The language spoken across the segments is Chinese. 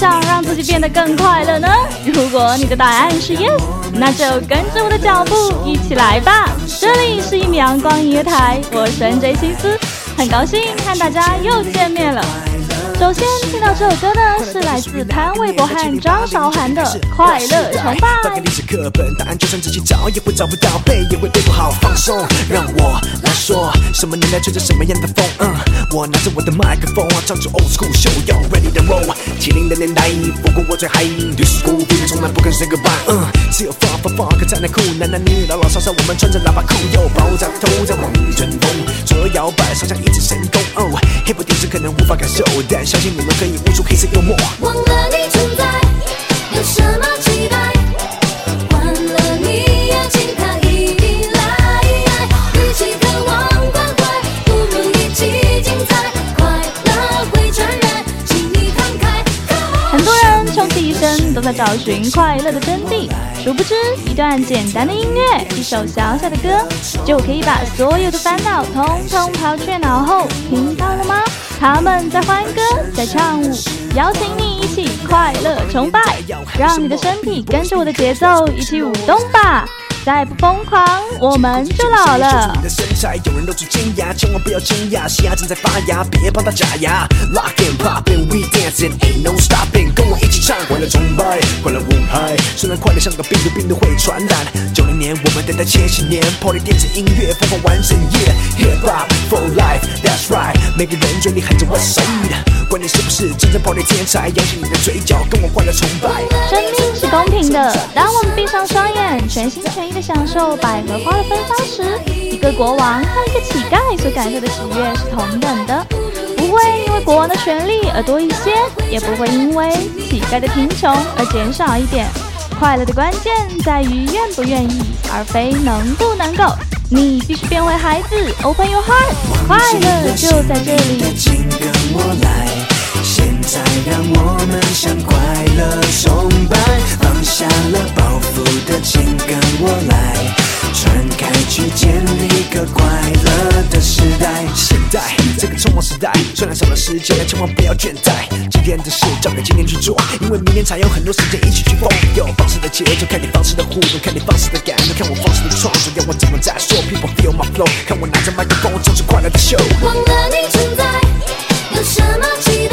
想让自己变得更快乐呢？如果你的答案是 yes，那就跟着我的脚步一起来吧。这里是一米阳光音乐台，我是 NJ 心思，很高兴和大家又见面了。首先听到这首歌呢，是来自潘玮柏和张韶涵的《快乐崇拜》。翻开历史课本，答案就算仔细找也会找不到，背也会背不好。放松，让我来说，什么年代吹着什么样的风？嗯，我拿着我的麦克风，唱出 old school show，you ready to roll。七零的年代，不过我最嗨，历史古兵从来不肯 say goodbye。嗯，只有 funk funk funk 才能酷，男男女女老老少少，我们穿着喇叭裤，又爆炸头在往前冲，左右摇摆，上下一直神功。哦，hip hop 电视可能无法感受，但相信你们可以悟出黑色幽默。忘了你存在，有什么期待？换了你也请他依赖。与其渴望关怀，不如一起精彩。快乐会传染，请你慷慨。很多人穷其一生都在找寻快乐的真谛，殊不知一段简单的音乐，一首小小的歌，就可以把所有的烦恼通通抛却脑后。听到了吗？他们在欢歌，在唱舞，邀请你一起快乐崇拜，让你的身体跟着我的节奏一起舞动吧。再不疯狂，我们就老了你。的身材，有人露出尖牙，千万不要惊讶，西牙正在发芽，别帮他假牙。Lock and pop and we dancing, ain't no stopping，跟我一起唱，快乐崇拜，快乐舞嗨。虽然快乐像个病毒，病毒会传染。九零年，我们等待千禧年，Party 电子音乐疯狂完整夜，Hip hop for life，That's right，每个人嘴里喊着 What's up，管你是不是真正 Party 天才，扬起你的嘴角，跟我快乐崇拜。生命是公平的，当我们闭上双眼，全心全意的享受百合花的芬芳时，一个国王和一个乞丐所感受的喜悦是同等的，不会因为国王的权利而多一些，也不会因为乞丐的贫穷而减少一点。快乐的关键在于愿不愿意，而非能不能够。你必须变回孩子，Open your heart，快乐就在这里。请跟我来，现在让我们向虽然少了时间，千万不要倦怠。今天的事交给今天去做，因为明天才有很多时间一起去疯。有放肆的节奏，看你放肆的互动，看你放肆的感动，看我放肆的创作，要我怎么再说？People feel my flow，看我拿着麦克风，唱出快乐的秀。忘了你存在，有什么期待？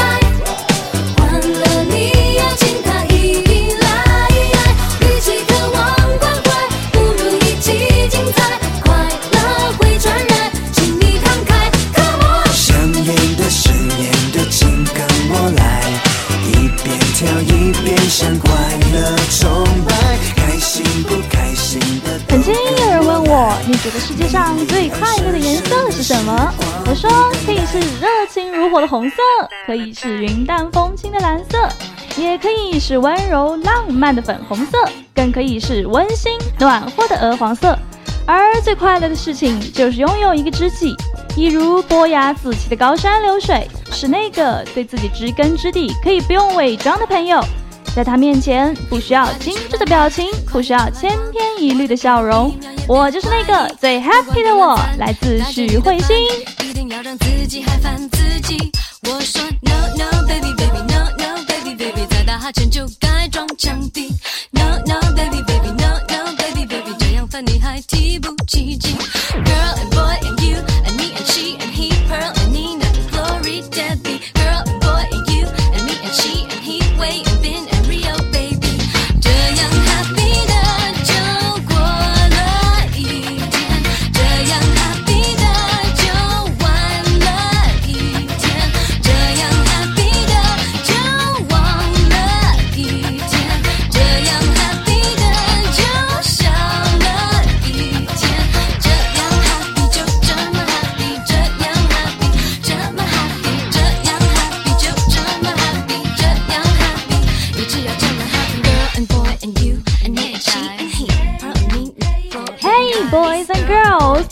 觉得世界上最快乐的颜色是什么？我说可以是热情如火的红色，可以是云淡风轻的蓝色，也可以是温柔浪漫的粉红色，更可以是温馨暖和的鹅黄色。而最快乐的事情，就是拥有一个知己，一如波雅子气的高山流水，是那个对自己知根知底、可以不用伪装的朋友。在他面前，不需要精致的表情，不需要千篇一律的笑容，我就是那个最 happy 的我。来自许慧欣。一定要让自己嗨翻自己。我说 No No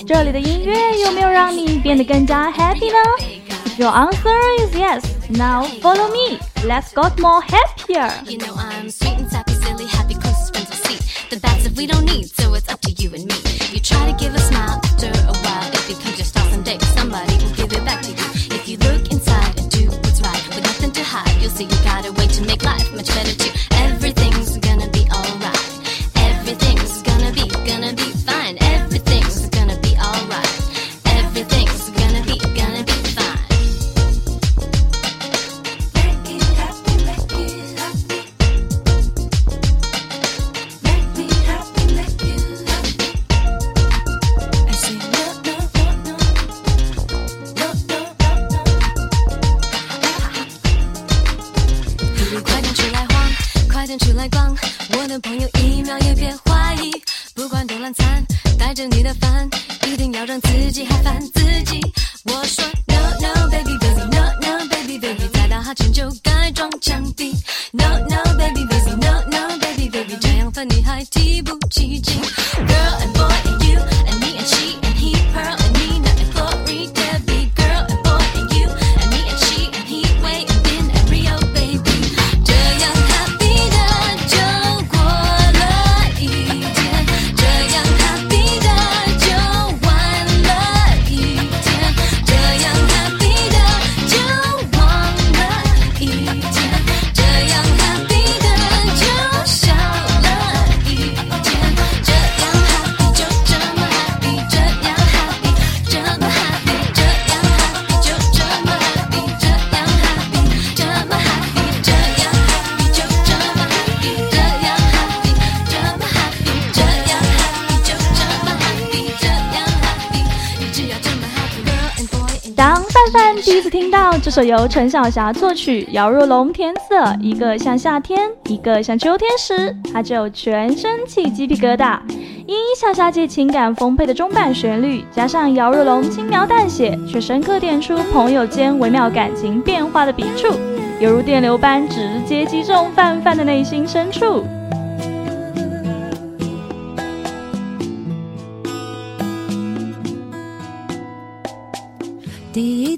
这里的音乐有没有让你变得更加 happy 呢？If your answer is yes, now follow me. Let's get more happier. You know I'm sweet and sappy, silly, happy, close friends will see. The bad stuff we don't need, so it's up to you and me. You try to give a 快点出来晃，快点出来逛，我的朋友一秒也别怀疑，不管多懒散，带着你的饭，一定要让自己嗨翻自己。我说 no no baby baby no no baby baby，再打哈欠就该撞墙壁。No no baby baby no no baby baby，这样分你还提不起劲。范范第一次听到这首由陈小霞作曲、姚若龙填词，一个像夏天，一个像秋天时，他就全身起鸡皮疙瘩。因小霞姐情感丰沛的中版旋律，加上姚若龙轻描淡写却深刻点出朋友间微妙感情变化的笔触，犹如电流般直接击中范范的内心深处。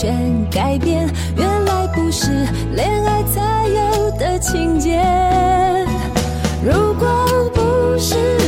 全改变。原来不是恋爱才有的情节。如果不是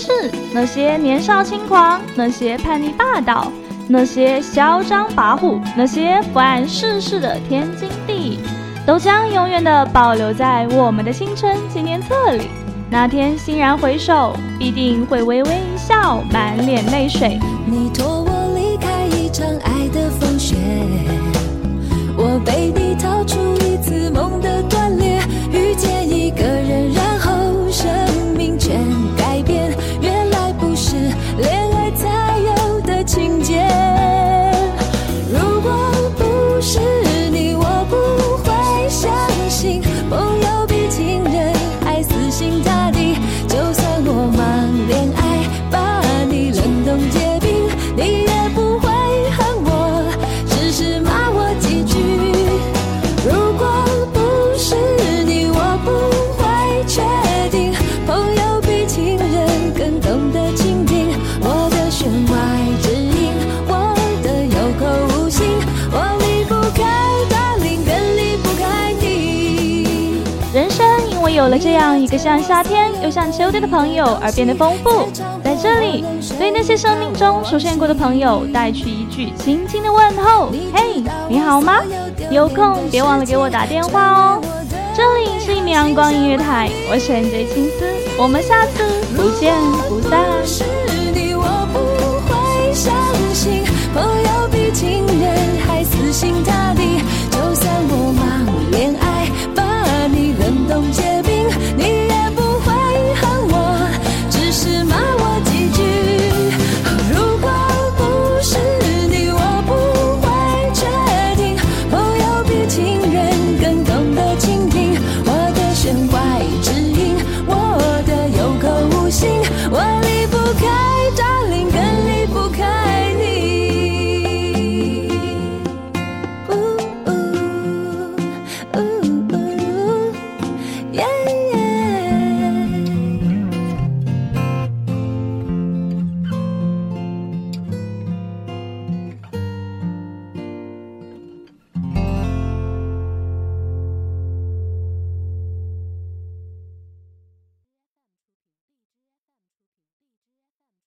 是，那些年少轻狂，那些叛逆霸道，那些嚣张跋扈，那些不谙世事的天经地义，都将永远的保留在我们的青春纪念册里。那天欣然回首，必定会微微一笑，满脸泪水。你托我离开一场爱的风雪，我被你有了这样一个像夏天又像秋天的朋友而变得丰富。在这里，对那些生命中出现过的朋友，带去一句轻轻的问候：嘿，你好吗？有空别忘了给我打电话哦。这里是一米阳光音乐台，我是 NJ 青丝，我们下次不见不散。